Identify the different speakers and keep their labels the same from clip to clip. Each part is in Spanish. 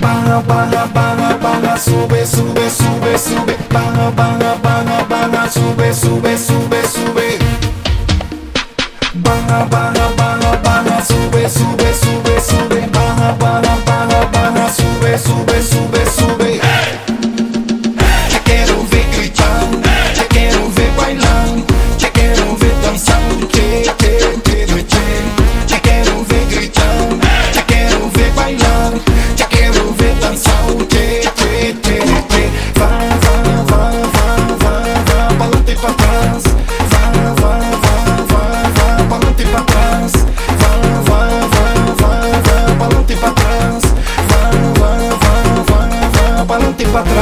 Speaker 1: baja, baja, baja, baja, sube, sube, sube, sube, baja, baja, baja, baja, sube, sube, sube.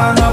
Speaker 1: Sube, sube,